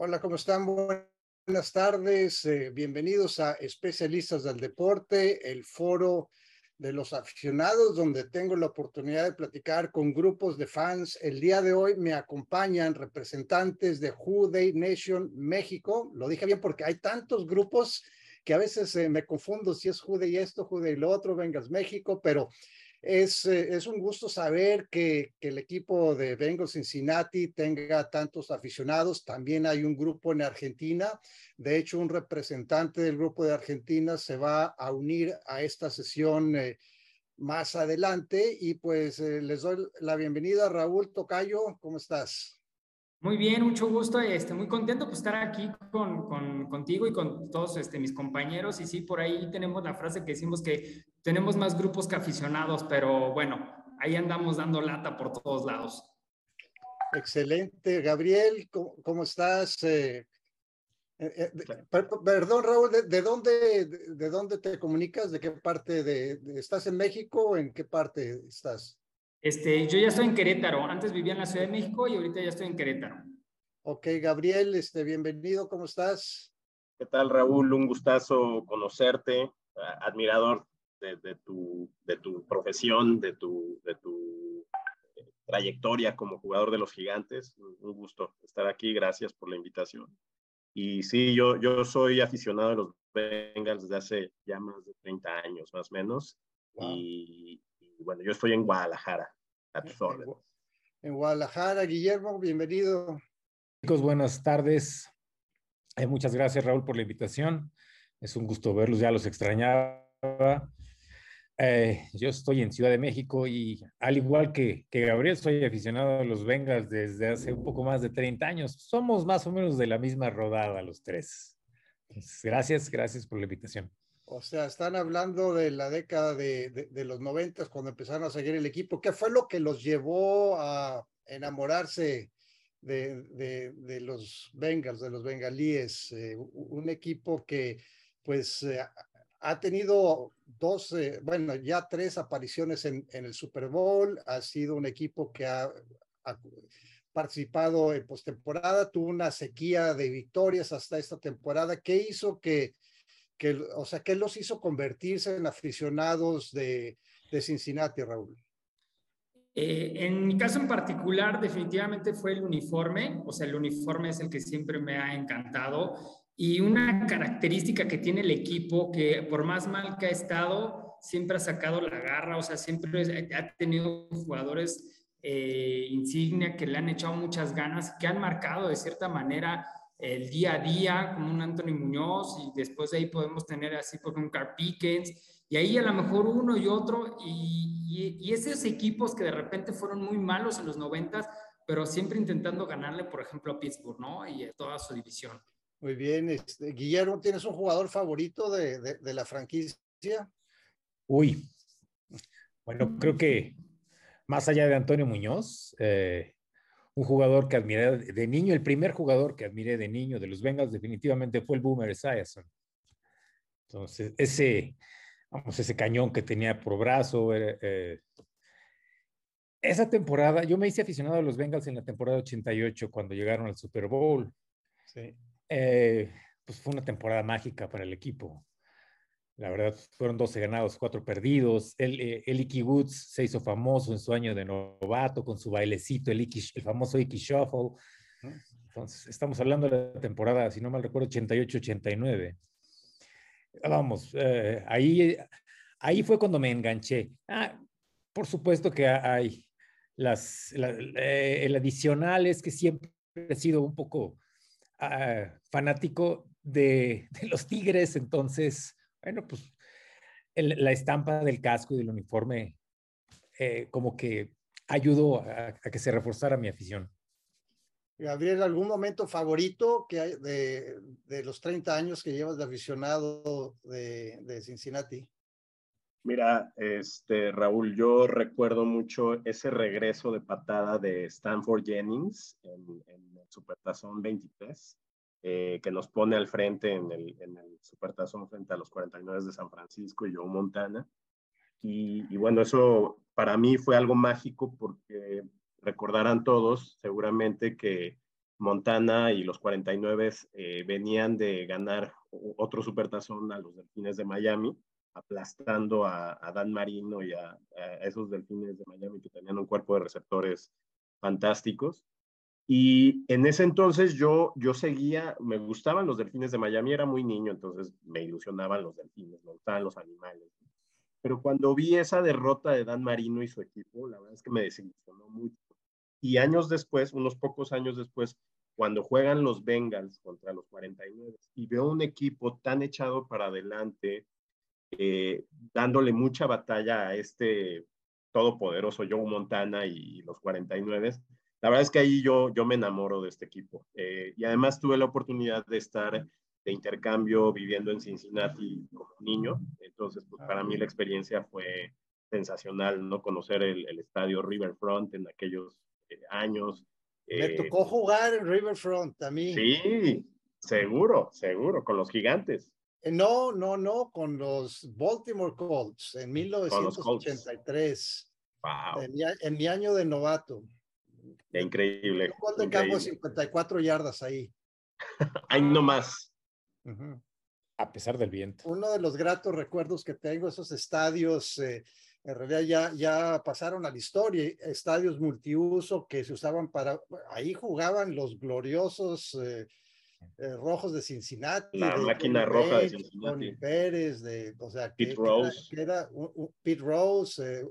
Hola, ¿cómo están? Buenas tardes. Eh, bienvenidos a Especialistas del Deporte, el foro de los aficionados, donde tengo la oportunidad de platicar con grupos de fans. El día de hoy me acompañan representantes de Who Nation México. Lo dije bien porque hay tantos grupos que a veces eh, me confundo si es Who y esto, Who y lo otro, Vengas México, pero es, eh, es un gusto saber que, que, el equipo de Bengals Cincinnati tenga tantos aficionados. También hay un grupo en Argentina. De hecho, un representante del grupo de Argentina se va a unir a esta sesión eh, más adelante. Y pues eh, les doy la bienvenida, Raúl Tocayo. ¿Cómo estás? Muy bien, mucho gusto. Este, muy contento por estar aquí con, con, contigo y con todos este, mis compañeros. Y sí, por ahí tenemos la frase que decimos que tenemos más grupos que aficionados, pero bueno, ahí andamos dando lata por todos lados. Excelente. Gabriel, ¿cómo, estás? Eh, eh, eh, perdón, Raúl, ¿de, dónde, de, dónde te comunicas? ¿De qué parte de, estás en México? ¿En qué parte estás? Este, yo ya estoy en Querétaro. Antes vivía en la Ciudad de México y ahorita ya estoy en Querétaro. Ok, Gabriel, este, bienvenido. ¿Cómo estás? ¿Qué tal, Raúl? Un gustazo conocerte, admirador de, tu, de tu profesión, de tu, de tu eh, trayectoria como jugador de los gigantes. Un gusto estar aquí. Gracias por la invitación. Y sí, yo, yo soy aficionado a los Bengals desde hace ya más de 30 años, más o menos. Y, bueno, yo estoy en Guadalajara, a En Guadalajara, Guillermo, bienvenido. Chicos, buenas tardes. Eh, muchas gracias, Raúl, por la invitación. Es un gusto verlos, ya los extrañaba. Eh, yo estoy en Ciudad de México y al igual que, que, Gabriel, soy aficionado a los Bengals desde hace un poco más de 30 años. Somos más o menos de la misma rodada los tres. gracias, gracias por la invitación. O sea, están hablando de la década de, de, los noventas cuando empezaron a seguir el equipo. ¿Qué fue lo que los llevó a enamorarse de, de los Bengals, de los bengalíes? Eh, un equipo que pues eh, ha tenido dos, eh, bueno, ya tres apariciones en, el Super Bowl, ha sido un equipo que ha, participado en postemporada, tuvo una sequía de victorias hasta esta temporada. ¿Qué hizo que que, o sea, ¿qué los hizo convertirse en aficionados de, de Cincinnati, Raúl? Eh, en mi caso en particular, definitivamente fue el uniforme, o sea, el uniforme es el que siempre me ha encantado y una característica que tiene el equipo que por más mal que ha estado, siempre ha sacado la garra, o sea, siempre ha tenido jugadores eh, insignia que le han echado muchas ganas, que han marcado de cierta manera el día a día, como un Anthony Muñoz, y después de ahí podemos tener así, por un Carl Pickens, y ahí a lo mejor uno y otro, y, y, esos equipos que de repente fueron muy malos en los noventas, pero siempre intentando ganarle, por ejemplo, a Pittsburgh, ¿no? Y a toda su división. Muy bien, este, Guillermo, ¿tienes un jugador favorito de, de, de la franquicia? Uy, bueno, creo que más allá de Antonio Muñoz, eh, un jugador que admiré de niño, el primer jugador que admiré de niño de los Bengals definitivamente fue el Boomer Esiason. Entonces, ese, vamos, ese cañón que tenía por brazo, eh, esa temporada, yo me hice aficionado a los Bengals en la temporada 88 cuando llegaron al Super Bowl. Sí. Eh, pues fue una temporada mágica para el equipo. La verdad, fueron 12 ganados, 4 perdidos. El, eh, el Icky Woods se hizo famoso en su año de novato con su bailecito, el, el famoso Icky Shuffle. Entonces, estamos hablando de la temporada, si no mal recuerdo, 88-89. Vamos, eh, ahí, ahí fue cuando me enganché. Ah, por supuesto que hay las, eh, el adicional es que siempre he sido un poco ah, fanático de, los Tigres, entonces bueno, pues la estampa del casco y del uniforme eh, como que ayudó a, que se reforzara mi afición. Gabriel, ¿algún momento favorito que hay de, de, los 30 años que llevas de aficionado de, de, Cincinnati? Mira, este, Raúl, yo recuerdo mucho ese regreso de patada de Stanford Jennings en, en el Supertazón 23 eh, que nos pone al frente en el, en el Supertazón frente a los 49 de San Francisco y Joe Montana. Y, bueno, eso para mí fue algo mágico porque recordarán todos seguramente que Montana y los 49 eh, venían de ganar otro supertazón a los Delfines de Miami, aplastando a, Dan Marino y a, esos Delfines de Miami que tenían un cuerpo de receptores fantásticos. Y en ese entonces yo, yo seguía, me gustaban los delfines de Miami, era muy niño, entonces me ilusionaban los delfines, me gustaban los animales. Pero cuando vi esa derrota de Dan Marino y su equipo, la verdad es que me desilusionó mucho. Y años después, unos pocos años después, cuando juegan los Bengals contra los 49 y veo un equipo tan echado para adelante, eh, dándole mucha batalla a este todopoderoso Joe Montana y los 49, la verdad es que ahí yo, yo me enamoro de este equipo. Eh, y además tuve la oportunidad de estar de intercambio viviendo en Cincinnati como niño. Entonces, pues, para mí la experiencia fue sensacional, ¿no? Conocer el, el estadio Riverfront en aquellos eh, años. Me tocó jugar en Riverfront a mí. Sí, seguro, seguro, con los gigantes. No, no, no, con los Baltimore Colts en 1983. Wow. en mi año de novato. Increíble. Un gol de campo 54 yardas ahí. Ahí no más. A pesar del viento. Uno de los gratos recuerdos que tengo, esos estadios, eh, en realidad ya, ya pasaron a la historia, estadios multiuso que se usaban para, ahí jugaban los gloriosos eh, eh, rojos de Cincinnati. La máquina roja de Cincinnati. Pérez, de, o sea, Pete Rose. era, Pete Rose,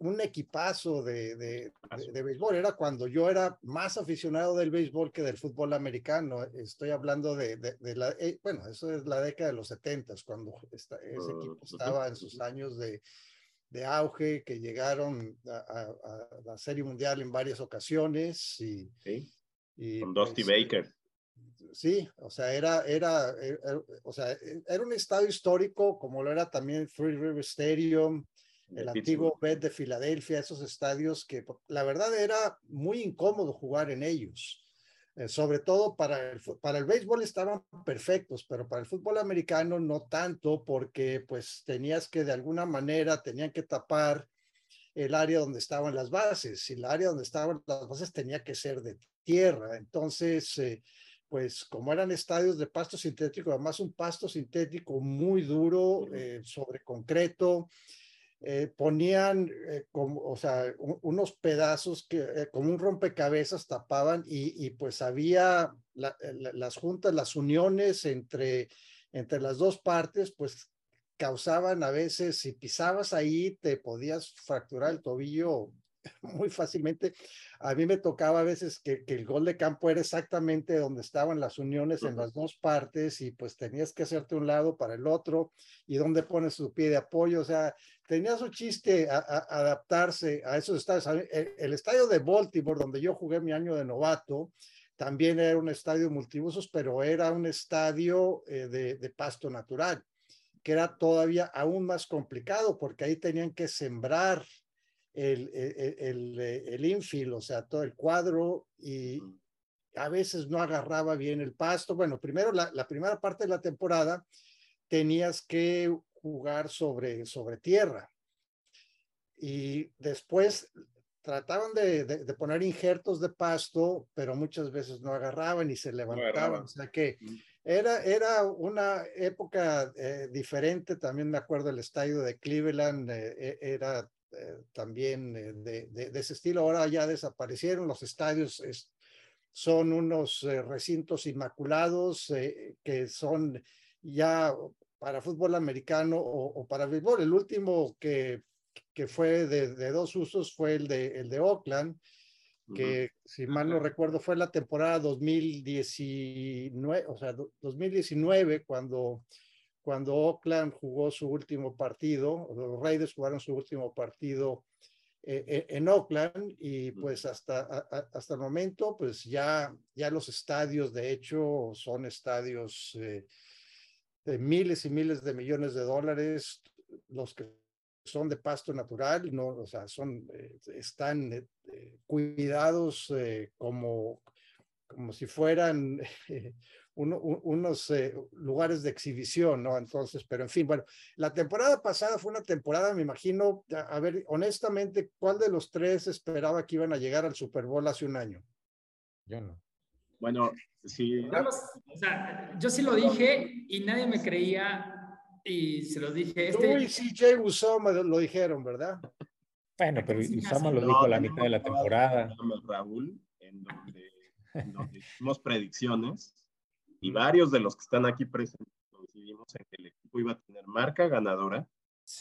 un equipazo de, de, de, béisbol. Era cuando yo era más aficionado del béisbol que del fútbol americano. Estoy hablando de, de la, eh, bueno, eso es la década de los setentas, cuando ese oh, equipo estaba en sus años de, de auge, que llegaron a, la Serie Mundial en varias ocasiones. Y, y Con Dusty pues, Baker. Sí, o sea, era, era, era, era, o sea, era un estadio histórico, como lo era también Three River Stadium, el antiguo Bet de Filadelfia, esos estadios que la verdad era muy incómodo jugar en ellos. Eh, sobre todo para el, para el béisbol estaban perfectos, pero para el fútbol americano no tanto, porque pues tenías que de alguna manera, tenían que tapar el área donde estaban las bases, y el área donde estaban las bases tenía que ser de tierra. Entonces, eh, pues como eran estadios de pasto sintético, además un pasto sintético muy duro eh, sobre concreto, eh, ponían eh, como, o sea, unos pedazos que eh, como un rompecabezas tapaban y, y pues había las juntas, las uniones entre, entre las dos partes, pues causaban a veces, si pisabas ahí, te podías fracturar el tobillo muy fácilmente. A mí me tocaba a veces que, que, el gol de campo era exactamente donde estaban las uniones en las dos partes y pues tenías que hacerte un lado para el otro y donde pones tu pie de apoyo. O sea, tenía su chiste a, adaptarse a esos estadios. El, el, estadio de Baltimore, donde yo jugué mi año de novato, también era un estadio multiusos, pero era un estadio eh, de, de pasto natural que era todavía aún más complicado porque ahí tenían que sembrar el, el, el, infield, o sea, todo el cuadro y a veces no agarraba bien el pasto. Bueno, primero la, la primera parte de la temporada tenías que jugar sobre, sobre tierra y después trataban de, de, poner injertos de pasto, pero muchas veces no agarraban y se levantaban. o sea que era, era una época eh, diferente. También me acuerdo el estadio de Cleveland, eh, e, era eh, también de, ese estilo. Ahora ya desaparecieron los estadios. son unos recintos inmaculados que son ya para fútbol americano o, para béisbol. El último que, que fue de, de, dos usos fue el de, el de Oakland, que si mal no recuerdo fue la temporada 2019, o sea, 2019 cuando cuando Oakland jugó su último partido, los Raiders jugaron su último partido eh, eh, en Oakland y pues hasta, hasta el momento pues ya, ya los estadios de hecho son estadios eh, de miles y miles de millones de dólares, los que son de pasto natural, no, o sea, son, están cuidados como, como si fueran unos eh, lugares de exhibición, ¿no? Entonces, pero en fin, bueno, la temporada pasada fue una temporada, me imagino, a, ver, honestamente, ¿cuál de los tres esperaba que iban a llegar al Super Bowl hace un año? yo no. Bueno, sí. o sea, yo sí lo dije y nadie me creía y se lo dije. Este... Tú y CJ Usoma lo dijeron, ¿verdad? Bueno, pero Usama lo dijo a la mitad de la temporada. Raúl, en donde, hicimos predicciones y varios de los que están aquí presentes coincidimos en que el equipo iba a tener marca ganadora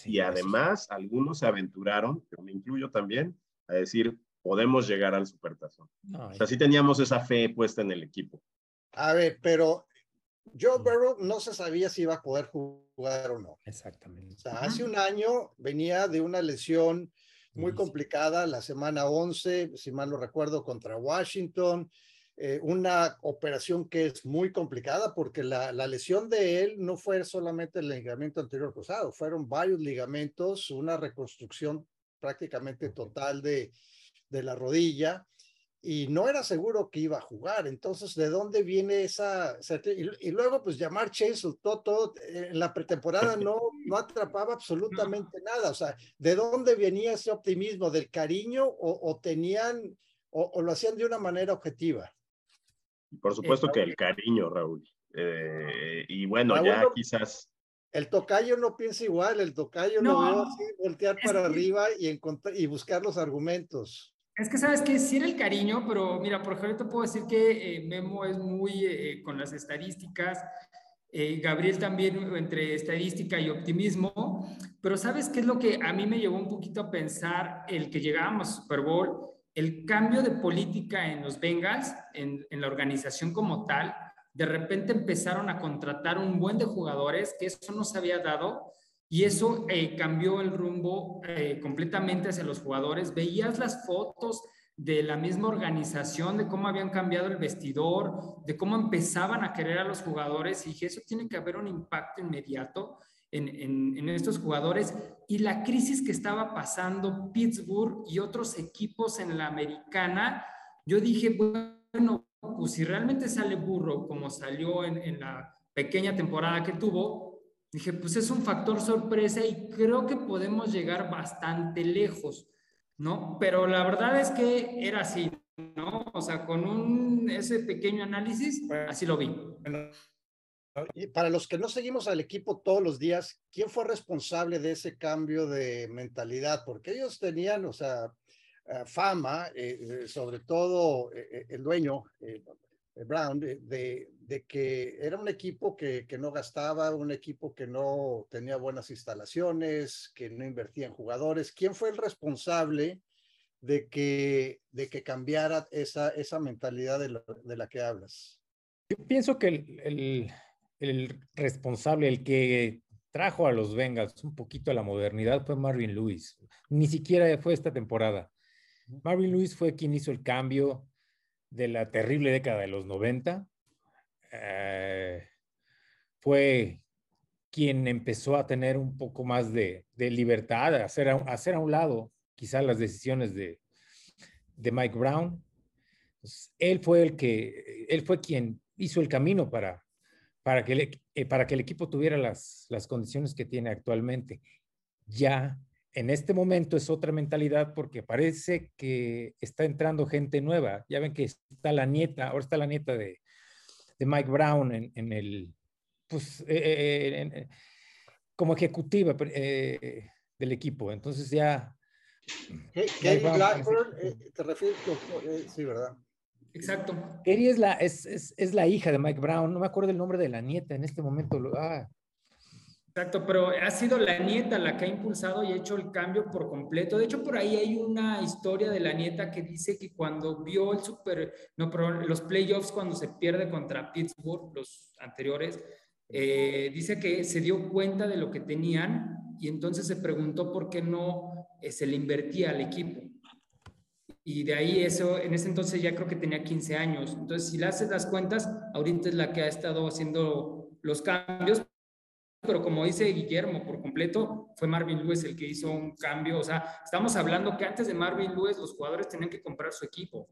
y además algunos se aventuraron, yo me incluyo también, a decir, podemos llegar al supertazón. o sea, sí teníamos esa fe puesta en el equipo. A ver, pero Joe Burrow no se sabía si iba a poder jugar o no. Exactamente. O sea, hace un año venía de una lesión muy complicada, la semana 11, si mal no recuerdo, contra Washington. Eh, una operación que es muy complicada porque la, la, lesión de él no fue solamente el ligamento anterior cruzado, fueron varios ligamentos, una reconstrucción prácticamente total de, de la rodilla y no era seguro que iba a jugar. Entonces, ¿de dónde viene esa? Y, luego, pues llamar Chase todo, todo, en la pretemporada no, no atrapaba absolutamente nada. O sea, ¿de dónde venía ese optimismo? ¿Del cariño o, tenían, o, lo hacían de una manera objetiva? Por supuesto que el cariño, Raúl. Eh, y bueno, ya quizás. El tocayo no piensa igual, el tocayo no, lo veo así, voltear para arriba y, encontrar, y buscar los argumentos. Es que sabes que sí era el cariño, pero mira, por ejemplo, te puedo decir que eh, Memo es muy eh, con las estadísticas, eh, Gabriel también entre estadística y optimismo, pero sabes qué es lo que a mí me llevó un poquito a pensar el que llegábamos a Super Bowl, el cambio de política en los Bengals, en, la organización como tal, de repente empezaron a contratar un buen de jugadores, que eso no se había dado, y eso eh, cambió el rumbo eh, completamente hacia los jugadores. Veías las fotos de la misma organización, de cómo habían cambiado el vestidor, de cómo empezaban a querer a los jugadores y dije, eso tiene que haber un impacto inmediato en, estos jugadores. Y la crisis que estaba pasando Pittsburgh y otros equipos en la americana, yo dije, bueno, pues si realmente sale burro como salió en la pequeña temporada que tuvo, Dije, pues es un factor sorpresa y creo que podemos llegar bastante lejos, ¿no? Pero la verdad es que era así, ¿no? O sea, con un, ese pequeño análisis, así lo vi. Y para los que no seguimos al equipo todos los días, ¿quién fue responsable de ese cambio de mentalidad? Porque ellos tenían, o sea, eh, fama, eh, eh, sobre todo el dueño, Brown, de, de que era un equipo que, que, no gastaba, un equipo que no tenía buenas instalaciones, que no invertía en jugadores. ¿Quién fue el responsable de que, de que cambiara esa, esa mentalidad de, de la que hablas? Yo pienso que el, el, el, responsable, el que trajo a los Bengals un poquito a la modernidad fue Marvin Lewis. Ni siquiera fue esta temporada. Marvin Lewis fue quien hizo el cambio de la terrible década de los 90 eh, fue quien empezó a tener un poco más de, libertad, a hacer a, un lado quizás las decisiones de, de Mike Brown. él fue el que, él fue quien hizo el camino para, para, que, el, eh, para que el equipo tuviera las, las condiciones que tiene actualmente. Ya en este momento es otra mentalidad porque parece que está entrando gente nueva. Ya ven que está la nieta, ahora está la nieta de, de Mike Brown en, en el, pues, eh, eh, eh, como ejecutiva del equipo. Entonces ya... Blackburn, te refieres, sí, ¿verdad? Exacto. Kerry es la, es, es, es, la hija de Mike Brown, no me acuerdo el nombre de la nieta en este momento. Ah, Exacto, pero ha sido la nieta la que ha impulsado y ha hecho el cambio por completo. De hecho, por ahí hay una historia de la nieta que dice que cuando vio el super, no, pero los playoffs cuando se pierde contra Pittsburgh, los anteriores, eh, dice que se dio cuenta de lo que tenían y entonces se preguntó por qué no eh, se le invertía al equipo. Y de ahí eso, en ese entonces ya creo que tenía 15 años. Entonces, si le haces las cuentas, ahorita es la que ha estado haciendo los cambios, pero como dice Guillermo, por completo fue Marvin Lewis el que hizo un cambio. O sea, estamos hablando que antes de Marvin Lewis los jugadores tenían que comprar su equipo.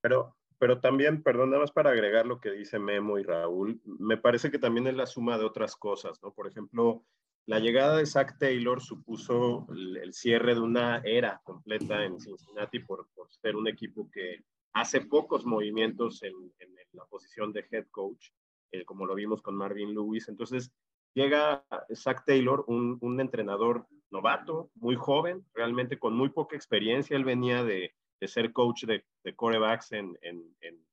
Pero, pero también, perdón, nada más para agregar lo que dice Memo y Raúl, me parece que también es la suma de otras cosas, ¿no? Por ejemplo, la llegada de Zach Taylor supuso el, cierre de una era completa en Cincinnati por, ser un equipo que hace pocos movimientos en, la posición de head coach, eh, como lo vimos con Marvin Lewis. Entonces, llega Zach Taylor, un, entrenador novato, muy joven, realmente con muy poca experiencia. Él venía de, ser coach de, de corebacks en, en,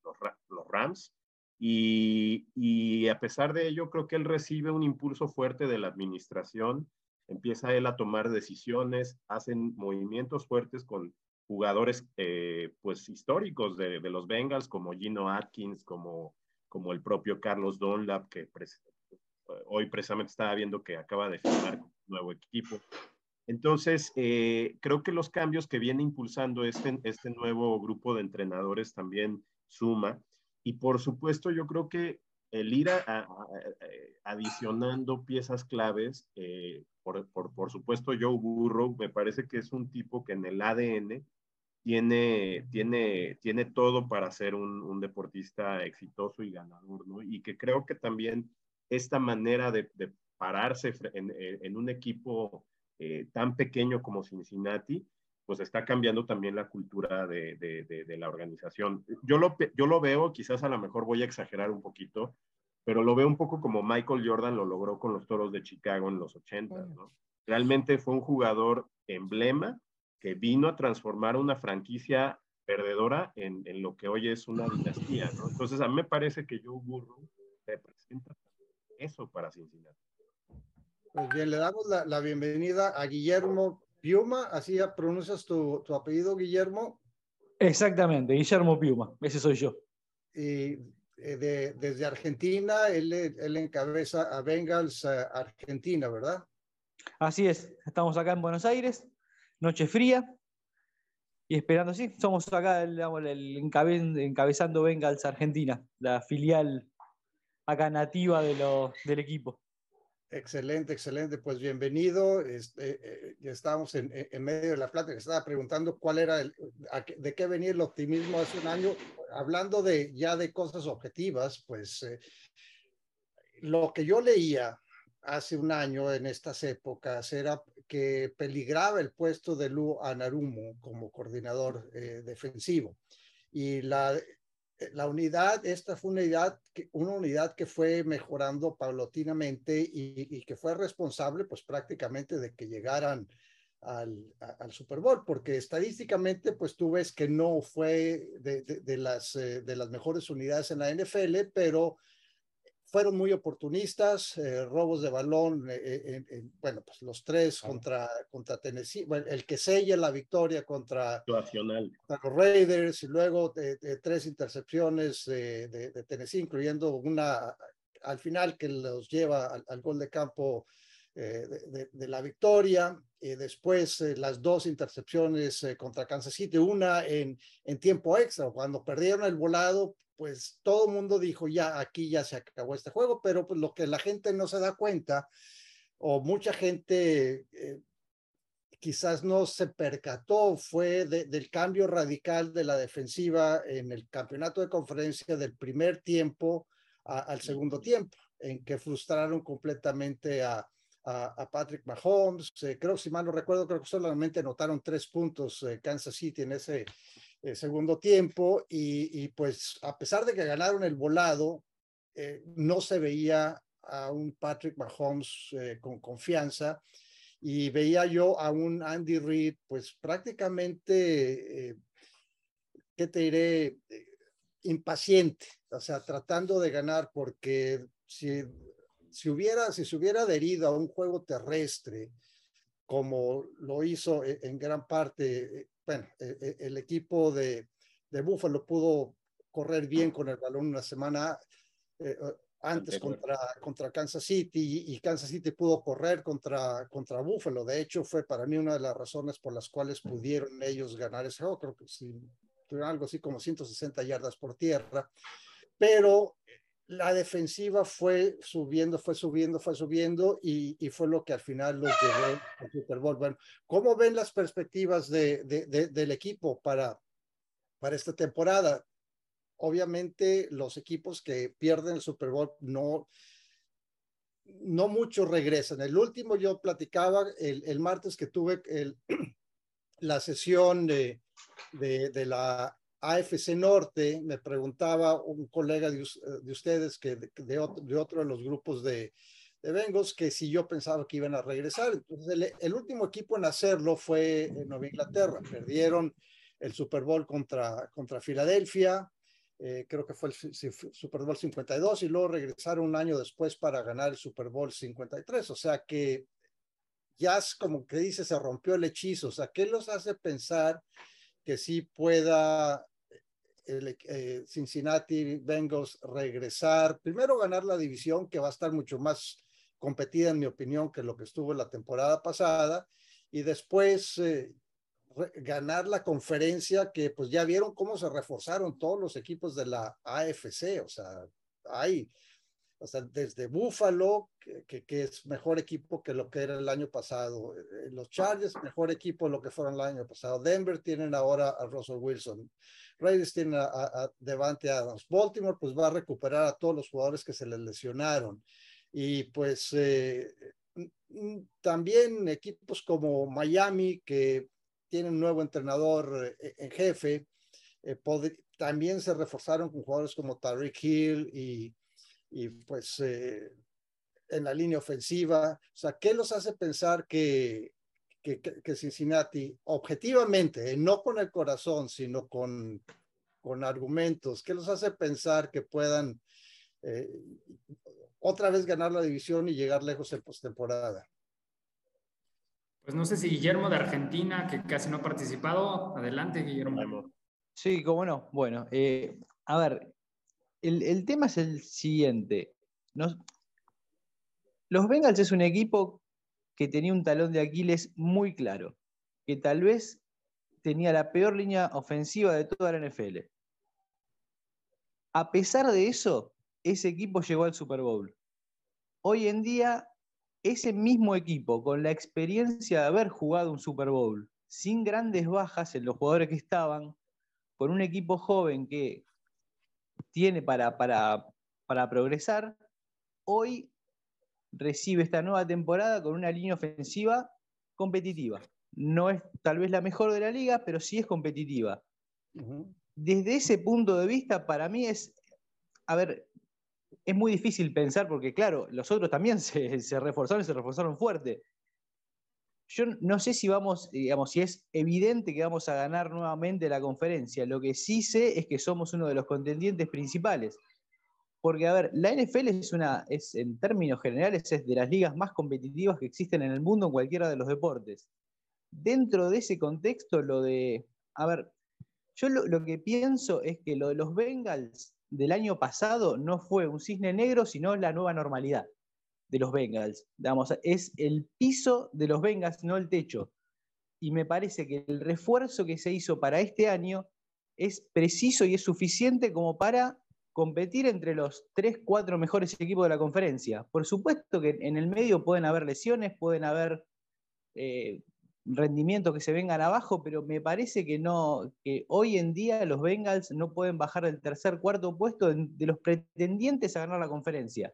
los, Rams. Y, a pesar de ello, creo que él recibe un impulso fuerte de la administración. Empieza él a tomar decisiones, hacen movimientos fuertes con jugadores eh, pues históricos de, de, los Bengals, como Gino Atkins, como, como el propio Carlos Dunlap, que hoy precisamente estaba viendo que acaba de firmar un nuevo equipo. Entonces, eh, creo que los cambios que viene impulsando este, este nuevo grupo de entrenadores también suma. Y por supuesto, yo creo que el ir a, adicionando piezas claves, eh, por, por, por, supuesto, Joe Burrow me parece que es un tipo que en el ADN tiene, tiene, tiene todo para ser un, deportista exitoso y ganador. Y que creo que también esta manera de, de pararse en, en, un equipo eh, tan pequeño como Cincinnati, pues está cambiando también la cultura de, de, de, la organización. Yo lo, yo lo veo, quizás a lo mejor voy a exagerar un poquito, pero lo veo un poco como Michael Jordan lo logró con los Toros de Chicago en los 80, ¿no? Realmente fue un jugador emblema que vino a transformar una franquicia perdedora en, en lo que hoy es una dinastía, ¿no? Entonces, a mí me parece que Joe Burrow representa eso para Cincinnati. Pues bien, le damos la, la bienvenida a Guillermo Piuma, así ya pronuncias tu, tu, apellido, Guillermo. Exactamente, Guillermo Piuma, ese soy yo. Y eh, de, desde Argentina, él, él, encabeza a Bengals Argentina, ¿verdad? Así es, estamos acá en Buenos Aires, noche fría, y esperando, sí, somos acá digamos, el encabezando Bengals Argentina, la filial acá nativa de lo, del equipo. Excelente, excelente. Pues bienvenido. Este, eh, ya estábamos en, en, medio de la plática. Estaba preguntando cuál era el, de qué venía el optimismo hace un año. Hablando de ya de cosas objetivas, pues eh, lo que yo leía hace un año en estas épocas era que peligraba el puesto de Lu Anarumo como coordinador eh, defensivo. Y la, eh, la unidad, esta fue una unidad, que, una unidad que fue mejorando paulatinamente y, y, que fue responsable pues prácticamente de que llegaran al, al, Super Bowl, porque estadísticamente pues tú ves que no fue de, de, las, eh, de las mejores unidades en la NFL, pero fueron muy oportunistas, eh, robos de balón, eh, eh, bueno, pues los tres contra, contra Tennessee, bueno, el que sella la victoria contra, contra los Raiders y luego tres intercepciones de, de, Tennessee, incluyendo una al final que los lleva al, al gol de campo de, de, la victoria, y después las dos intercepciones contra Kansas City, una en, en tiempo extra, cuando perdieron el volado, pues todo el mundo dijo, ya, aquí ya se acabó este juego, pero pues lo que la gente no se da cuenta, o mucha gente eh, quizás no se percató, fue de, del cambio radical de la defensiva en el campeonato de conferencia del primer tiempo a, al segundo tiempo, en que frustraron completamente a, a, Patrick Mahomes. Eh, creo, si mal no recuerdo, creo que solamente anotaron tres puntos eh, Kansas City en ese eh, segundo tiempo y, y, pues a pesar de que ganaron el volado, eh, no se veía a un Patrick Mahomes con confianza y veía yo a un Andy Reid pues prácticamente, ¿qué te diré? impaciente, o sea, tratando de ganar porque si, si, hubiera, si se hubiera adherido a un juego terrestre, como lo hizo en, en gran parte bueno, e, e, el equipo de, de Buffalo pudo correr bien con el balón una semana eh, antes contra, contra Kansas City y, Kansas City pudo correr contra, contra Buffalo. De hecho, fue para mí una de las razones por las cuales pudieron ellos ganar ese juego. Creo que sí, tuvieron algo así como 160 yardas por tierra. Pero la defensiva fue subiendo, fue subiendo, fue subiendo y, y, fue lo que al final los llevó al Super Bowl. Bueno, ¿cómo ven las perspectivas de, de, de, del equipo para, para esta temporada? Obviamente los equipos que pierden el Super Bowl no, no mucho regresan. El último yo platicaba el, el martes que tuve el, la sesión de, de la AFC Norte, me preguntaba un colega de, ustedes que de, otro, de los grupos de, de Bengals que si yo pensaba que iban a regresar. Entonces, el, último equipo en hacerlo fue Nueva Inglaterra. Perdieron el Super Bowl contra, contra Filadelfia, eh, creo que fue el Super Bowl 52, y luego regresaron un año después para ganar el Super Bowl 53. O sea que ya es como que dice, se rompió el hechizo. O sea, ¿qué los hace pensar que sí pueda eh, Cincinnati Bengals regresar? Primero ganar la división, que va a estar mucho más competida, en mi opinión, que lo que estuvo la temporada pasada, y después eh, ganar la conferencia, que pues ya vieron cómo se reforzaron todos los equipos de la AFC, o sea, hay, o sea, desde Buffalo, que, que, es mejor equipo que lo que era el año pasado, eh, los Chargers, mejor equipo lo que fueron el año pasado, Denver tienen ahora a Russell Wilson, Raiders tienen a, a Devante Adams, Baltimore pues va a recuperar a todos los jugadores que se les lesionaron, y pues eh, también equipos como Miami, que tienen un nuevo entrenador eh, en jefe, eh, también se reforzaron con jugadores como Tariq Hill y, y pues en la línea ofensiva. O sea, ¿qué los hace pensar que, que, que Cincinnati, objetivamente, no con el corazón, sino con, con argumentos, qué los hace pensar que puedan otra vez ganar la división y llegar lejos en postemporada. Pues no sé si Guillermo de Argentina, que casi no ha participado, adelante Guillermo. Sí, cómo no. Bueno, eh, a ver, el, tema es el siguiente. los Bengals es un equipo que tenía un talón de Aquiles muy claro, que tal vez tenía la peor línea ofensiva de toda la NFL. A pesar de eso, ese equipo llegó al Super Bowl. Hoy en día, ese mismo equipo, con la experiencia de haber jugado un Super Bowl, sin grandes bajas en los jugadores que estaban, con un equipo joven que tiene para, para, para progresar, hoy recibe esta nueva temporada con una línea ofensiva competitiva. No es tal vez la mejor de la liga, pero sí es competitiva. Desde ese punto de vista, para mí es, a ver, es muy difícil pensar porque, claro, los otros también se, reforzaron y se reforzaron fuerte. Yo no sé si vamos, digamos, si es evidente que vamos a ganar nuevamente la conferencia. Lo que sí sé es que somos uno de los contendientes principales. Porque, a ver, la NFL es una, es, en términos generales, es de las ligas más competitivas que existen en el mundo en cualquiera de los deportes. Dentro de ese contexto, lo de, a ver, yo lo, lo que pienso es que lo de los Bengals del año pasado no fue un cisne negro, sino la nueva normalidad de los Bengals. es el piso de los Bengals, no el techo. Y me parece que el refuerzo que se hizo para este año es preciso y es suficiente como para competir entre los tres, cuatro mejores equipos de la conferencia. Por supuesto que en el medio pueden haber lesiones, pueden haber eh, rendimientos que se vengan abajo, pero me parece que no, que hoy en día los Bengals no pueden bajar del tercer, cuarto puesto de los pretendientes a ganar la conferencia.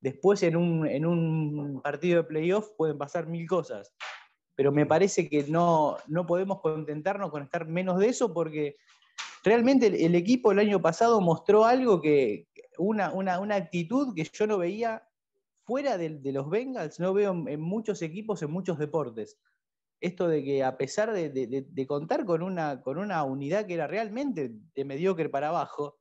Después en un, en un partido de playoff pueden pasar mil cosas, pero me parece que no, no podemos contentarnos con estar menos de eso porque realmente el, equipo el año pasado mostró algo que, una, una, una actitud que yo no veía fuera de, de, los Bengals, no veo en muchos equipos, en muchos deportes. Esto de que a pesar de, contar con una, con una, unidad que era realmente de mediocre para abajo,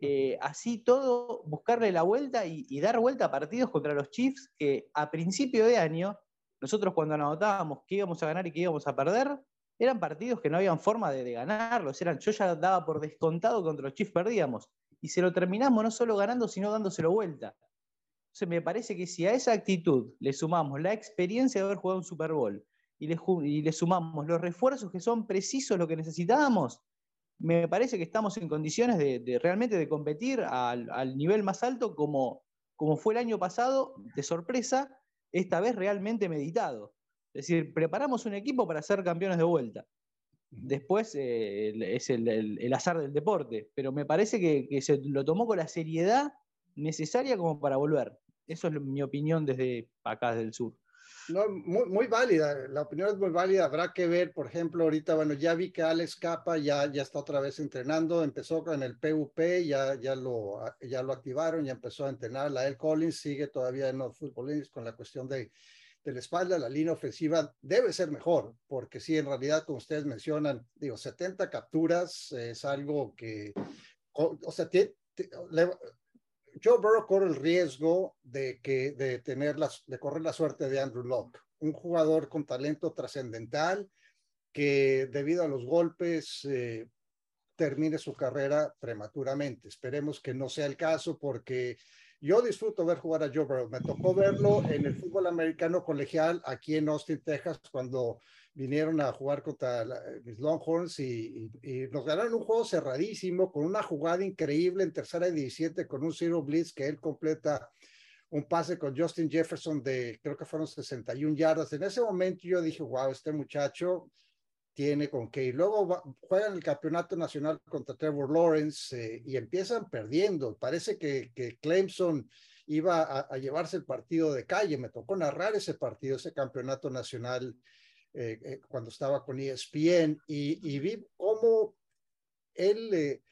eh, así todo, buscarle la vuelta y, dar vuelta a partidos contra los Chiefs que a principio de año, nosotros cuando anotábamos que íbamos a ganar y que íbamos a perder, eran partidos que no habían forma de, ganarlos. Eran, yo ya daba por descontado contra los Chiefs perdíamos. Y se lo terminamos no solo ganando, sino dándoselo vuelta. Entonces me parece que si a esa actitud le sumamos la experiencia de haber jugado un Super Bowl, y le, sumamos los refuerzos que son precisos lo que necesitábamos, me parece que estamos en condiciones de, realmente de competir al, nivel más alto como, como fue el año pasado, de sorpresa, esta vez realmente meditado. Es decir, preparamos un equipo para ser campeones de vuelta. Después eh, es el, azar del deporte, pero me parece que, que, se lo tomó con la seriedad necesaria como para volver. Eso es mi opinión desde acá, desde el sur. No, muy, muy válida, la opinión es muy válida. Habrá que ver, por ejemplo, ahorita, bueno, ya vi que Alex Capa ya, ya está otra vez entrenando, empezó con el PUP, ya, ya, lo, ya lo activaron, ya empezó a entrenar. La El Collins sigue todavía en los futbolistas con la cuestión de, de la espalda. La línea ofensiva debe ser mejor, porque sí, en realidad, como ustedes mencionan, digo, 70 capturas es algo que, o, sea, Joe Burrow corre el riesgo de, que, de, tener las, de correr la suerte de Andrew Locke, un jugador con talento trascendental que debido a los golpes eh, termine su carrera prematuramente. Esperemos que no sea el caso porque yo disfruto ver jugar a Joe Burrow. Me tocó verlo en el fútbol americano colegial aquí en Austin, Texas, cuando vinieron a jugar contra mis Longhorns y, nos ganaron un juego cerradísimo con una jugada increíble en tercera y 17 con un zero blitz que él completa un pase con Justin Jefferson de creo que fueron 61 yardas. En ese momento yo dije, wow, este muchacho tiene con qué. Y luego juegan el campeonato nacional contra Trevor Lawrence eh, y empiezan perdiendo. Parece que, que Clemson iba a, a, llevarse el partido de calle. Me tocó narrar ese partido, ese campeonato nacional eh, eh, cuando estaba con ESPN y, vi cómo él, eh,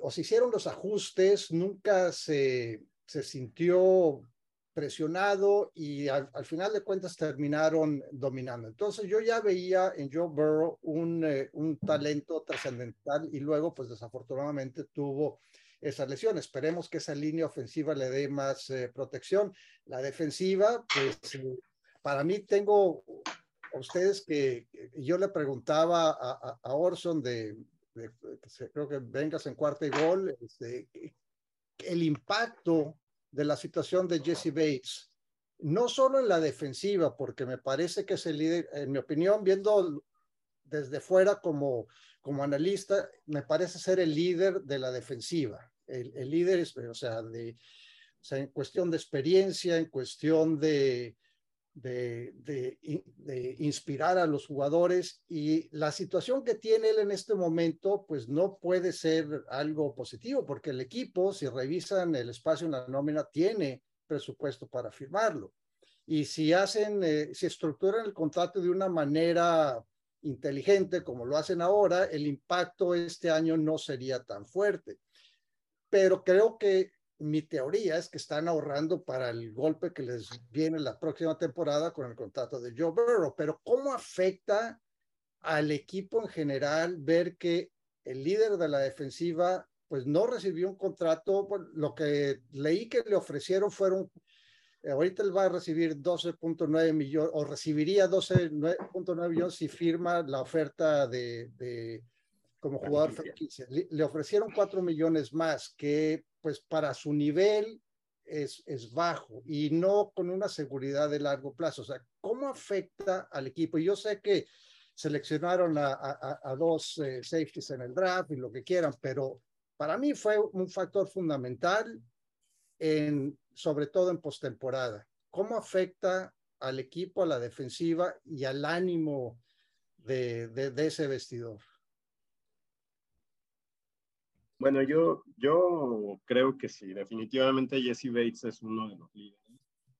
o se hicieron los ajustes, nunca se, se sintió presionado y al, final de cuentas terminaron dominando. Entonces yo ya veía en Joe Burrow un, un talento trascendental y luego pues desafortunadamente tuvo esa lesión. Esperemos que esa línea ofensiva le dé más protección. La defensiva, pues para mí tengo ustedes que yo le preguntaba a, a, Orson de, creo que vengas en cuarta y gol, este, el impacto de la situación de Jesse Bates, no solo en la defensiva, porque me parece que es el líder, en mi opinión, viendo desde fuera como, como analista, me parece ser el líder de la defensiva. El, el líder, o sea, de, o sea, en cuestión de experiencia, en cuestión de, de, de, inspirar a los jugadores y la situación que tiene él en este momento pues no puede ser algo positivo porque el equipo si revisan el espacio en la nómina tiene presupuesto para firmarlo. Y si hacen eh, si estructuran el contrato de una manera inteligente como lo hacen ahora el impacto este año no sería tan fuerte. Pero creo que mi teoría es que están ahorrando para el golpe que les viene la próxima temporada con el contrato de Joe Burrow. Pero ¿cómo afecta al equipo en general ver que el líder de la defensiva pues no recibió un contrato? lo que leí que le ofrecieron fueron, eh, ahorita él va a recibir 12.9 millones o recibiría 12.9 millones si firma la oferta de, de como jugador franquicia. Le, le ofrecieron 4 millones más que pues para su nivel es, es, bajo y no con una seguridad de largo plazo. O sea, ¿cómo afecta al equipo? Y yo sé que seleccionaron a, a, a dos eh, safeties en el draft y lo que quieran, pero para mí fue un factor fundamental, en, sobre todo en postemporada. ¿Cómo afecta al equipo, a la defensiva y al ánimo de, de, de ese vestidor? Bueno, yo, yo creo que sí, definitivamente Jesse Bates es uno de los líderes.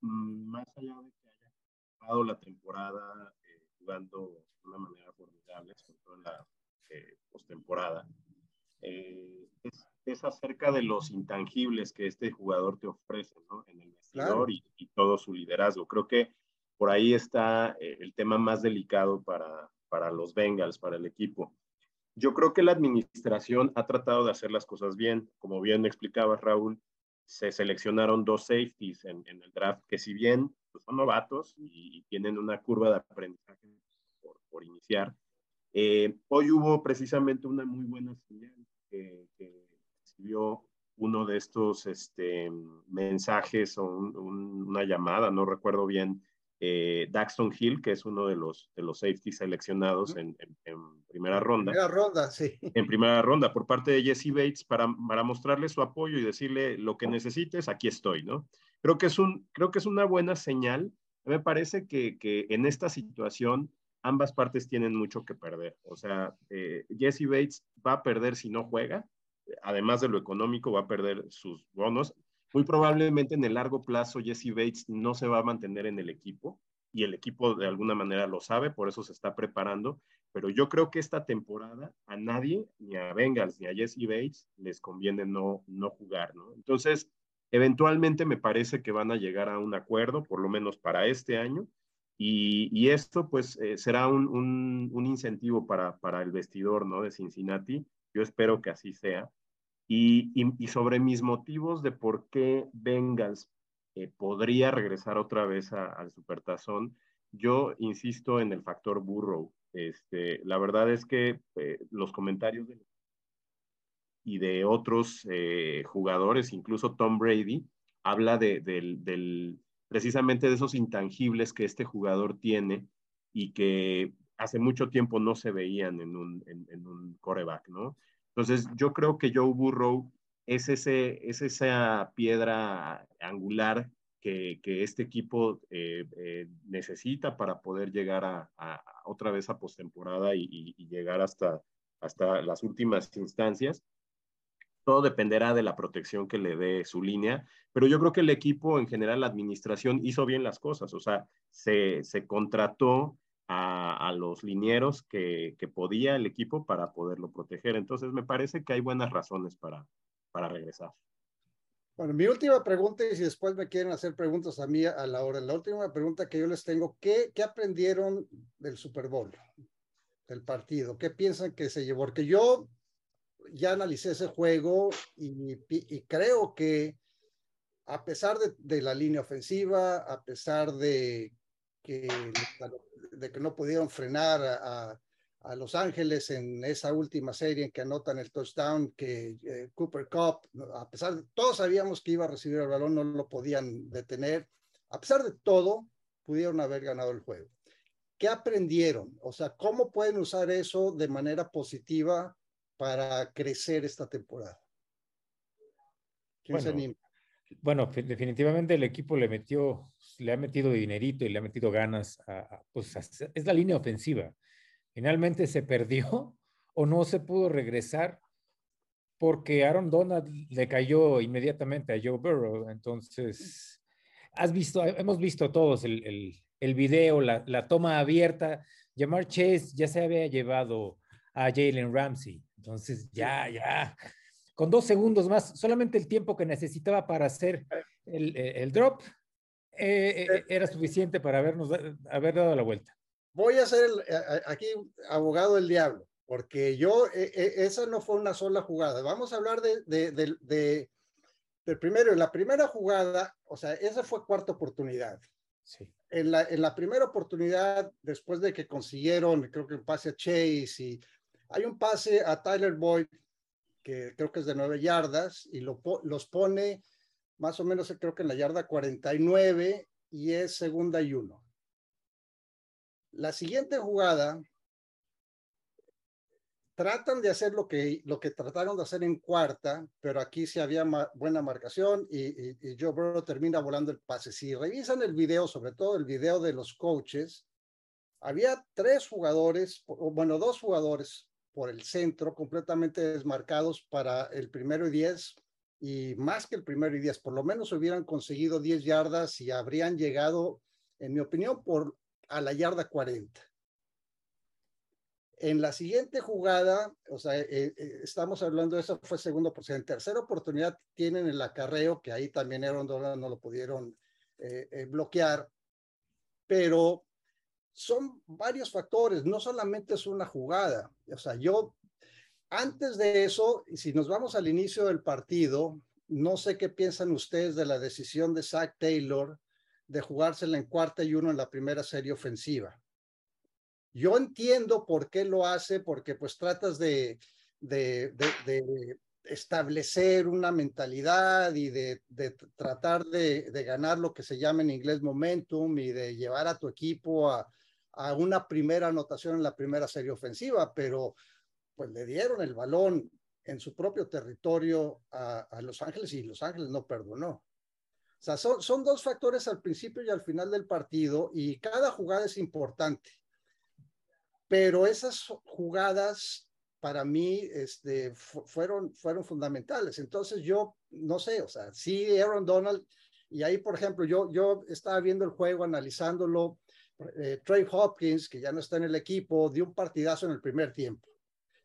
Mm, más allá de que haya jugado la temporada eh, jugando de una manera formidable, sobre todo en la eh, postemporada, eh, es, es, acerca de los intangibles que este jugador te ofrece ¿no? en el vestidor claro. y, y, todo su liderazgo. Creo que por ahí está eh, el tema más delicado para, para los Bengals, para el equipo yo creo que la administración ha tratado de hacer las cosas bien. Como bien explicaba Raúl, se seleccionaron dos safeties en, en el draft que si bien pues, son novatos y, y, tienen una curva de aprendizaje por, por iniciar, eh, hoy hubo precisamente una muy buena señal que, que recibió uno de estos este, mensajes o un, un, una llamada, no recuerdo bien, eh, Daxton Hill, que es uno de los, de los safeties seleccionados en, en, en primera ronda. Primera ronda, sí. En primera ronda, por parte de Jesse Bates, para, para mostrarle su apoyo y decirle lo que necesites, aquí estoy, ¿no? Creo que es, un, creo que es una buena señal. Me parece que, que en esta situación ambas partes tienen mucho que perder. O sea, eh, Jesse Bates va a perder si no juega, además de lo económico, va a perder sus bonos muy probablemente en el largo plazo Jesse Bates no se va a mantener en el equipo y el equipo de alguna manera lo sabe, por eso se está preparando, pero yo creo que esta temporada a nadie, ni a Bengals ni a Jesse Bates, les conviene no, no jugar, ¿no? Entonces, eventualmente me parece que van a llegar a un acuerdo, por lo menos para este año, y, esto pues eh, será un, un, incentivo para, para el vestidor, ¿no? De Cincinnati. Yo espero que así sea. Y, sobre mis motivos de por qué Bengals eh, podría regresar otra vez al Supertazón, yo insisto en el factor Burrow. Este, la verdad es que eh, los comentarios de, y de otros jugadores, incluso Tom Brady, habla de, del, precisamente de esos intangibles que este jugador tiene y que hace mucho tiempo no se veían en un, en, un coreback, ¿no? Entonces, yo creo que Joe Burrow es, ese, es esa piedra angular que, que este equipo eh, eh, necesita para poder llegar a, otra vez a postemporada y, y, llegar hasta, hasta las últimas instancias. Todo dependerá de la protección que le dé su línea, pero yo creo que el equipo en general, la administración hizo bien las cosas, o sea, se, se contrató a, los linieros que, que, podía el equipo para poderlo proteger. Entonces, me parece que hay buenas razones para, para regresar. Bueno, mi última pregunta, y si después me quieren hacer preguntas a mí a la hora, la última pregunta que yo les tengo, ¿qué, qué aprendieron del Super Bowl, del partido? ¿Qué piensan que se llevó? Porque yo ya analicé ese juego y, creo que a pesar de, la línea ofensiva, a pesar de que, de que no pudieron frenar a, Los Ángeles en esa última serie en que anotan el touchdown, que eh, Cooper Cup, a pesar de todos sabíamos que iba a recibir el balón, no lo podían detener. A pesar de todo, pudieron haber ganado el juego. ¿Qué aprendieron? O sea, ¿cómo pueden usar eso de manera positiva para crecer esta temporada? bueno, definitivamente el equipo le metió, le ha metido dinerito y le ha metido ganas a, pues es la línea ofensiva. Finalmente se perdió o no se pudo regresar porque Aaron Donald le cayó inmediatamente a Joe Burrow. Entonces, has visto, hemos visto todos el, el, el video, la, la, toma abierta. Jamar Chase ya se había llevado a Jalen Ramsey. Entonces, ya, ya, con dos segundos más, solamente el tiempo que necesitaba para hacer el, el drop eh, eh, era suficiente para habernos haber dado la vuelta. Voy a ser aquí abogado del diablo, porque yo, esa no fue una sola jugada. Vamos a hablar de, de, de, de del primero, la primera jugada, o sea, esa fue cuarta oportunidad. Sí. En la, en la primera oportunidad, después de que consiguieron, creo que un pase a Chase y hay un pase a Tyler Boyd, que creo que es de nueve yardas, y lo, los pone más o menos, creo que en la yarda 49, y es segunda y uno. La siguiente jugada, tratan de hacer lo que, lo que trataron de hacer en cuarta, pero aquí sí había buena marcación y, y, Joe Burrow termina volando el pase. Si revisan el video, sobre todo el video de los coaches, había tres jugadores, bueno, dos jugadores por el centro, completamente desmarcados para el primero y diez, y más que el primero y diez, por lo menos hubieran conseguido diez yardas y habrían llegado, en mi opinión, por a la yarda 40. En la siguiente jugada, o sea, eh, eh, estamos hablando de eso, fue segundo por En tercera oportunidad tienen el acarreo, que ahí también Aaron Donald no lo pudieron eh, bloquear, pero son varios factores, no solamente es una jugada. O sea, yo, antes de eso, si nos vamos al inicio del partido, no sé qué piensan ustedes de la decisión de Zach Taylor de jugársela en cuarta y uno en la primera serie ofensiva. Yo entiendo por qué lo hace, porque pues tratas de, establecer una mentalidad y de, tratar de, ganar lo que se llama en inglés momentum y de llevar a tu equipo a una primera anotación en la primera serie ofensiva, pero pues le dieron el balón en su propio territorio a, Los Ángeles y Los Ángeles no perdonó. O sea, son, son dos factores al principio y al final del partido y cada jugada es importante. Pero esas jugadas para mí este, fueron, fueron fundamentales. Entonces yo, no sé, o sea, sí, Aaron Donald, y ahí, por ejemplo, yo, yo estaba viendo el juego, analizándolo, eh, Trey Hopkins, que ya no está en el equipo, dio un partidazo en el primer tiempo.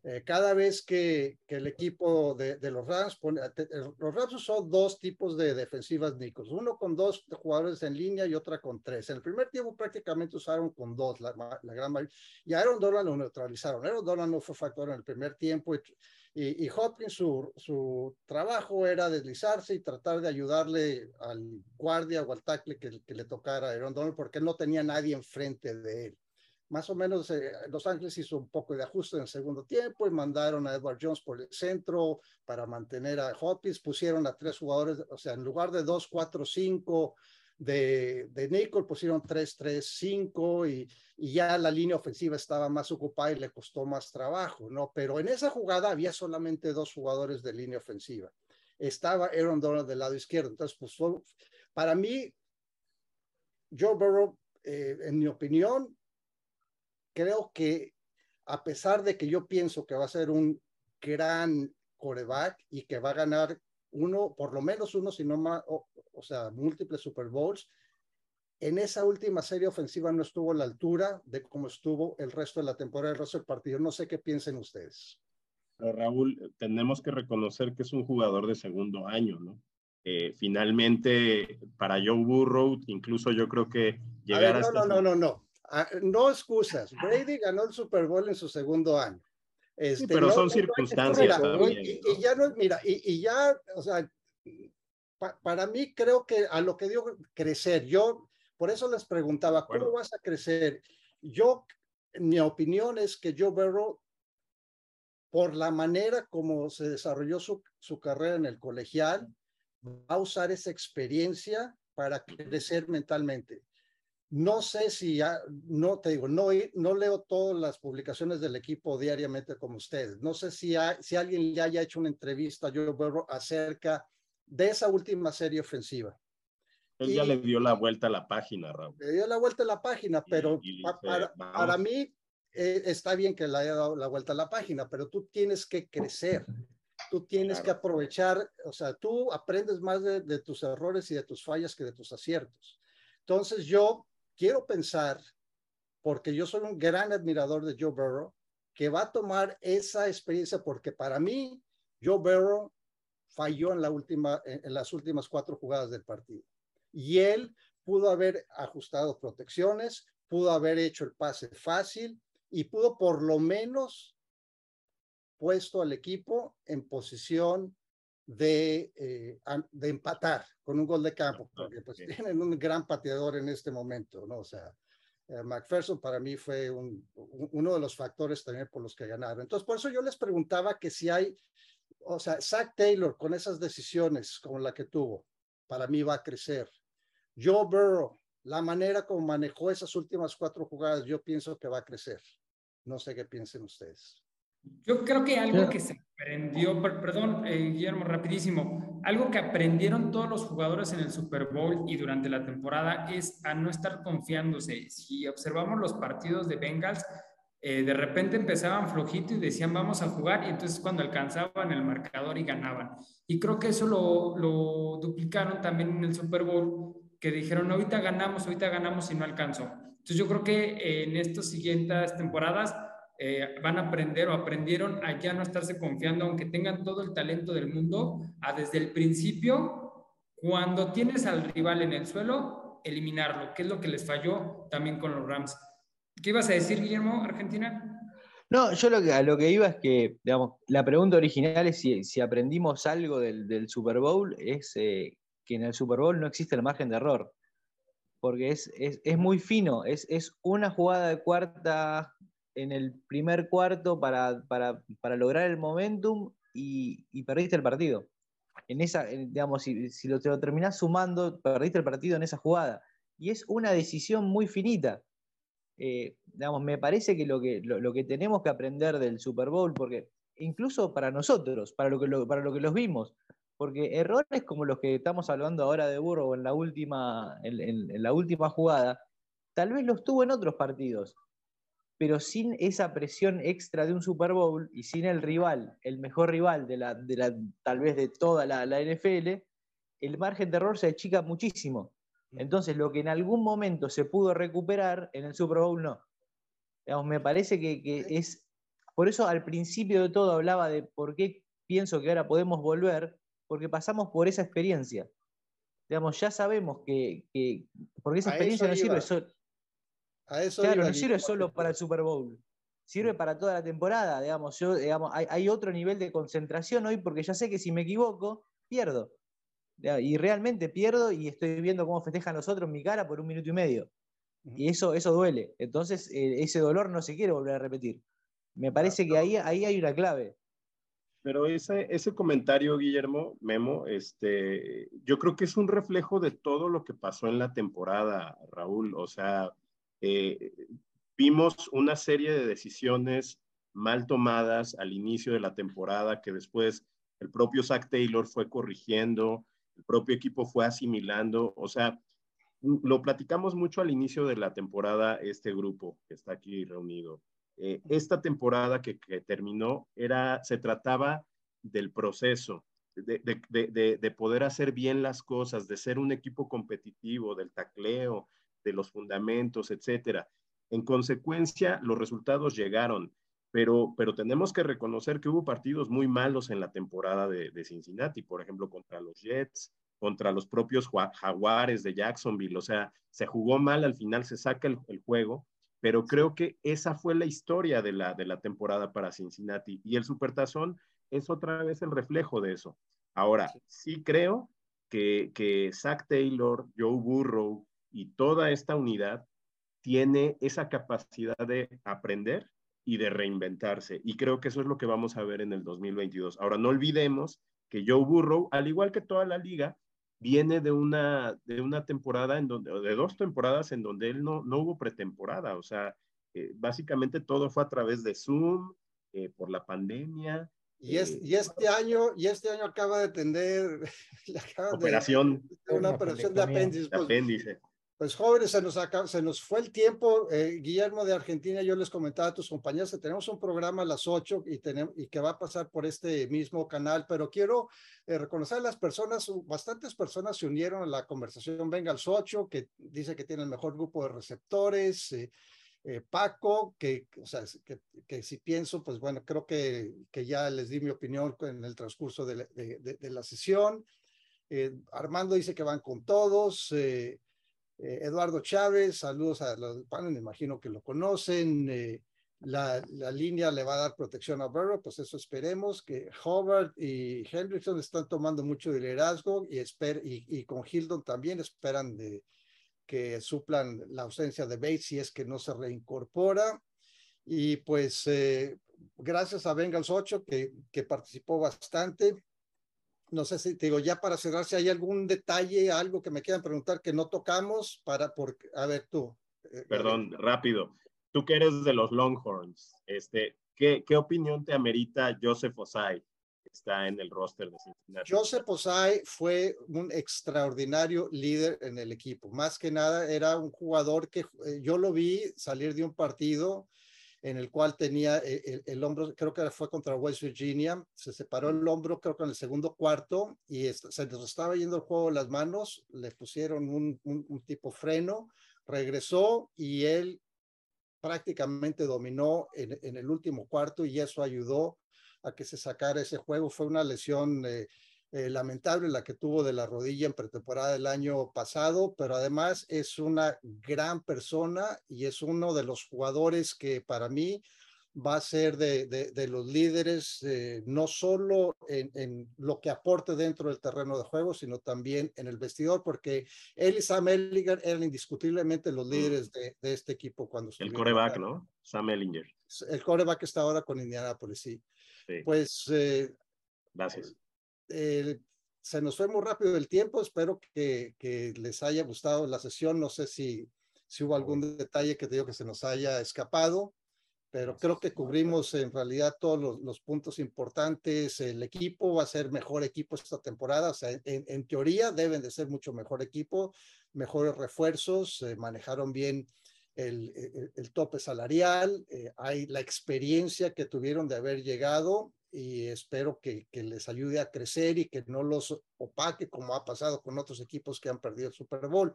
Eh, cada vez que, el equipo de, los Rams pone, eh, los Rams son dos tipos de defensivas, Nicos, uno con dos jugadores en línea y otra con tres. En el primer tiempo prácticamente usaron con dos, la, la gran mayoría, y Aaron Donald lo neutralizaron. Aaron Donald no fue factor en el primer tiempo y, Hopkins su, su, trabajo era deslizarse y tratar de ayudarle al guardia o al tackle que, le tocara a Aaron Donald porque no tenía nadie enfrente de él más o menos eh, Los Ángeles hizo un poco de ajuste en el segundo tiempo y mandaron a Edward Jones por el centro para mantener a Hopkins, pusieron a tres jugadores, o sea, en lugar de 2, 4, 5 de, de Nickel, pusieron 3, 3, 5 y, y ya la línea ofensiva estaba más ocupada y le costó más trabajo, ¿no? Pero en esa jugada había solamente dos jugadores de línea ofensiva. Estaba Aaron Donald del lado izquierdo. Entonces, pues para mí, Joe Burrow, eh, en mi opinión, creo que a pesar de que yo pienso que va a ser un gran coreback y que va a ganar uno, por lo menos uno, si no más, o, o, sea, múltiples Super Bowls, en esa última serie ofensiva no estuvo a la altura de cómo estuvo el resto de la temporada, el resto del partido. No sé qué piensen ustedes. Pero Raúl, tenemos que reconocer que es un jugador de segundo año, ¿no? Eh, finalmente, para Joe Burrow, incluso yo creo que llegar a ver, no, no, no, no, no. Ah, no excusas. Brady ganó el Super Bowl en su segundo año. Este, sí, pero no, son circunstancias. Mira, y, y, ya no, mira, y, y ya, o sea, pa, para mí creo que a lo que dio crecer, yo, por eso les preguntaba, ¿cómo bueno. vas a crecer? Yo, mi opinión es que Joe Burrow, por la manera como se desarrolló su, su carrera en el colegial, va a usar esa experiencia para crecer mentalmente. No sé si, ya, no te digo, no, no leo todas las publicaciones del equipo diariamente como ustedes. No sé si, hay, si alguien le haya hecho una entrevista a Joe Burrow acerca de esa última serie ofensiva. Él y, ya le dio la vuelta a la página, Raúl. Le dio la vuelta a la página, pero y, y pa, para, para, mí eh, está bien que le haya dado la vuelta a la página, pero tú tienes que crecer. Tú tienes claro. que aprovechar, o sea, tú aprendes más de, de tus errores y de tus fallas que de tus aciertos. Entonces yo quiero pensar, porque yo soy un gran admirador de Joe Burrow, que va a tomar esa experiencia, porque para mí, Joe Burrow falló en, las últimas cuatro jugadas del partido. Y él pudo haber ajustado protecciones, pudo haber hecho el pase fácil y pudo por lo menos puesto al equipo en posición de, eh, de, empatar con un gol de campo, porque pues okay. tienen un gran pateador en este momento, ¿no? O sea, eh, McPherson para mí fue un, uno de los factores también por los que ganaron. Entonces, por eso yo les preguntaba que si hay, o sea, Zach Taylor con esas decisiones como la que tuvo, para mí va a crecer. Joe Burrow, la manera como manejó esas últimas cuatro jugadas, yo pienso que va a crecer. No sé qué piensen ustedes. Yo creo que algo que se aprendió, perdón, eh, Guillermo, rapidísimo, algo que aprendieron todos los jugadores en el Super Bowl y durante la temporada es a no estar confiándose. Si observamos los partidos de Bengals, eh, de repente empezaban flojito y decían vamos a jugar y entonces cuando alcanzaban el marcador y ganaban. Y creo que eso lo, lo duplicaron también en el Super Bowl, que dijeron ahorita ganamos, ahorita ganamos y no alcanzó. Entonces yo creo que en estas siguientes temporadas eh, van a aprender o aprendieron a ya no estarse confiando, aunque tengan todo el talento del mundo, a desde el principio, cuando tienes al rival en el suelo, eliminarlo, que es lo que les falló también con los Rams. ¿Qué ibas a decir, Guillermo, Argentina? No, yo lo que, a lo que iba es que, digamos, la pregunta original es si, si aprendimos algo del, del, Super Bowl, es eh, que en el Super Bowl no existe el margen de error, porque es, es, es muy fino, es, es una jugada de cuarta en el primer cuarto para, para, para lograr el momentum y, y, perdiste el partido. En esa, digamos, si, si lo, te lo terminás sumando, perdiste el partido en esa jugada. Y es una decisión muy finita. Eh, digamos, me parece que lo, que lo, lo, que tenemos que aprender del Super Bowl, porque incluso para nosotros, para lo que, lo, para lo que los vimos, porque errores como los que estamos hablando ahora de Burrow en la última, en, en, en la última jugada, tal vez los tuvo en otros partidos pero sin esa presión extra de un Super Bowl y sin el rival, el mejor rival de la, de la tal vez de toda la, la NFL, el margen de error se achica muchísimo. Mm. Entonces, lo que en algún momento se pudo recuperar, en el Super Bowl no. Digamos, me parece que, que, es. Por eso al principio de todo hablaba de por qué pienso que ahora podemos volver, porque pasamos por esa experiencia. Digamos, ya sabemos que. que porque esa experiencia no sirve claro, no sirve solo para el Super Bowl. Sirve mm. para toda la temporada. Digamos, yo, digamos, hay, hay otro nivel de concentración hoy porque ya sé que si me equivoco, pierdo. Y realmente pierdo y estoy viendo cómo festejan los otros en mi cara por un minuto y medio. Y eso, eso duele. Entonces, eh, ese dolor no se quiere volver a repetir. Me parece que ahí, ahí hay una clave. Pero ese, ese comentario, Guillermo, Memo, este, yo creo que es un reflejo de todo lo que pasó en la temporada, Raúl. O sea, eh, vimos una serie de decisiones mal tomadas al inicio de la temporada que después el propio Zach Taylor fue corrigiendo el propio equipo fue asimilando, o sea, lo platicamos mucho al inicio de la temporada, este grupo que está aquí reunido. Eh, esta temporada que, terminó era, se trataba del proceso, de, de, de, poder hacer bien las cosas, de ser un equipo competitivo, del tacleo, de los fundamentos, etcétera. En consecuencia, los resultados llegaron pero, pero tenemos que reconocer que hubo partidos muy malos en la temporada de, Cincinnati, por ejemplo, contra los Jets, contra los propios Jaguares de Jacksonville, o sea, se jugó mal, al final se saca el, juego, pero creo que esa fue la historia de la, de la temporada para Cincinnati y el Supertazón es otra vez el reflejo de eso. Ahora, sí creo que, que Zach Taylor, Joe Burrow y toda esta unidad tiene esa capacidad de aprender y de reinventarse. Y creo que eso es lo que vamos a ver en el 2022. Ahora, no olvidemos que Joe Burrow, al igual que toda la liga, viene de una, de una temporada, en donde, de dos temporadas en donde él no, no hubo pretemporada. O sea, eh, básicamente todo fue a través de Zoom, eh, por la pandemia. Y, es, eh, y, este año, y este año acaba de tener la operación. una operación de apéndice. Pues, apéndice. Pues jóvenes, se nos, se nos fue el tiempo. Eh, Guillermo de Argentina, yo les comentaba a tus compañeros que tenemos un programa a las 8 y, tenemos, y que va a pasar por este mismo canal, pero quiero eh, reconocer a las personas, bastantes personas se unieron a la conversación Venga al 8, que dice que tiene el mejor grupo de receptores. Eh, Paco, que, o sea, que, si pienso, pues bueno, creo que, que ya les di mi opinión en el transcurso de, de, de la sesión. Armando dice que van con todos. Eh, Eduardo Chávez, saludos a los panes, me imagino que lo conocen. Eh, la, la, línea le va a dar protección a Burrow, pues eso esperemos, que Howard y Hendrickson están tomando mucho liderazgo y, esper y, con Hildon también esperan de, que suplan la ausencia de Bates si es que no se reincorpora. Y pues eh, gracias a Bengals 8 que, que participó bastante no sé si te digo, ya para cerrar, si hay algún detalle, algo que me quieran preguntar que no tocamos, para, porque, a ver tú. Eh, Perdón, rápido. Tú que eres de los Longhorns, este, ¿qué, qué opinión te amerita Joseph Osai? que Está en el roster de Cincinnati. Joseph Osai fue un extraordinario líder en el equipo. Más que nada, era un jugador que eh, yo lo vi salir de un partido en el cual tenía eh, el, hombro, creo que fue contra West Virginia, se separó el hombro, creo que en el segundo cuarto, y se nos estaba yendo el juego de las manos, le pusieron un, un, tipo freno, regresó y él prácticamente dominó en, en, el último cuarto y eso ayudó a que se sacara ese juego. Fue una lesión eh, eh, lamentable la que tuvo de la rodilla en pretemporada del año pasado, pero además es una gran persona y es uno de los jugadores que para mí va a ser de, de, los líderes, eh, no solo en, en, lo que aporte dentro del terreno de juego, sino también en el vestidor, porque él y Sam Ellinger eran indiscutiblemente los mm. líderes de, de este equipo cuando El coreback, ¿no? Sam Ellinger. El coreback está ahora con Indianapolis, sí. sí. Pues... Eh, Gracias eh, se nos fue muy rápido el tiempo, espero que, que, les haya gustado la sesión, no sé si, si hubo algún detalle que te digo que se nos haya escapado, pero creo que cubrimos en realidad todos los, los puntos importantes, el equipo va a ser mejor equipo esta temporada, o sea, en, en teoría deben de ser mucho mejor equipo, mejores refuerzos, manejaron bien el, el, tope salarial, eh, hay la experiencia que tuvieron de haber llegado y espero que, que, les ayude a crecer y que no los opaque como ha pasado con otros equipos que han perdido el Super Bowl.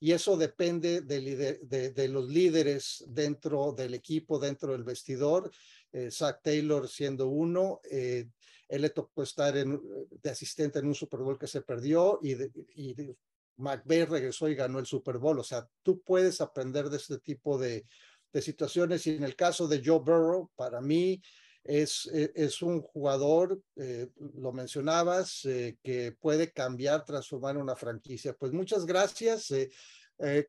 Y eso depende de, de, de los líderes dentro del equipo, dentro del vestidor. Eh, Zach Taylor siendo uno, eh, él le tocó estar en, de asistente en un Super Bowl que se perdió y, y McVeigh regresó y ganó el Super Bowl. O sea, tú puedes aprender de este tipo de, de situaciones. Y en el caso de Joe Burrow, para mí es, e, es un jugador, eh, lo mencionabas, eh, que puede cambiar, transformar una franquicia. Pues muchas gracias. Eh,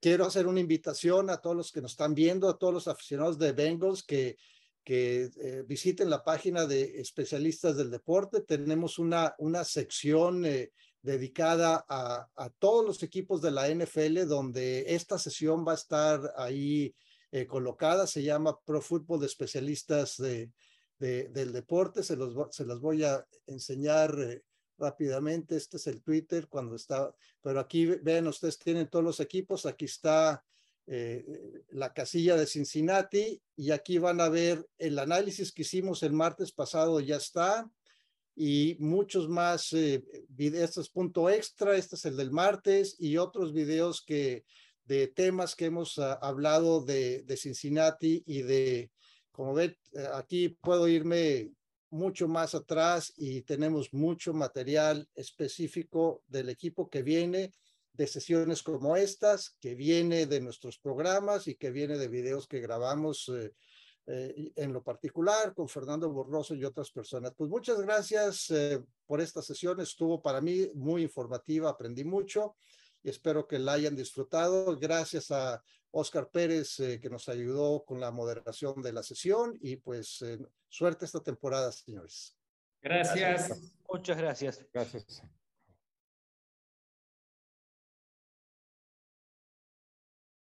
quiero hacer una invitación a todos los que nos están viendo, a todos los aficionados de Bengals que, que visiten la página de especialistas del deporte. Tenemos una, una sección dedicada a, a, todos los equipos de la NFL, donde esta sesión va a estar ahí colocada. Se llama Pro Football de Especialistas de, de, del Deporte. Se, los, se las voy a enseñar eh, rápidamente. Este es el Twitter cuando está, pero aquí ven, ustedes tienen todos los equipos. Aquí está eh, la casilla de Cincinnati y aquí van a ver el análisis que hicimos el martes pasado. Ya está y muchos más eh, videos. Este es punto extra, este es el del martes y otros videos que de temas que hemos uh, hablado de, de, Cincinnati y de, como ven, eh, aquí puedo irme mucho más atrás y tenemos mucho material específico del equipo que viene de sesiones como estas, que viene de nuestros programas y que viene de videos que grabamos eh, eh, en lo particular con Fernando Borroso y otras personas. Pues muchas gracias eh, por esta sesión, estuvo para mí muy informativa, aprendí mucho y espero que la hayan disfrutado. Gracias a Oscar Pérez eh, que nos ayudó con la moderación de la sesión y pues eh, suerte esta temporada, señores. Gracias. Muchas gracias. Gracias.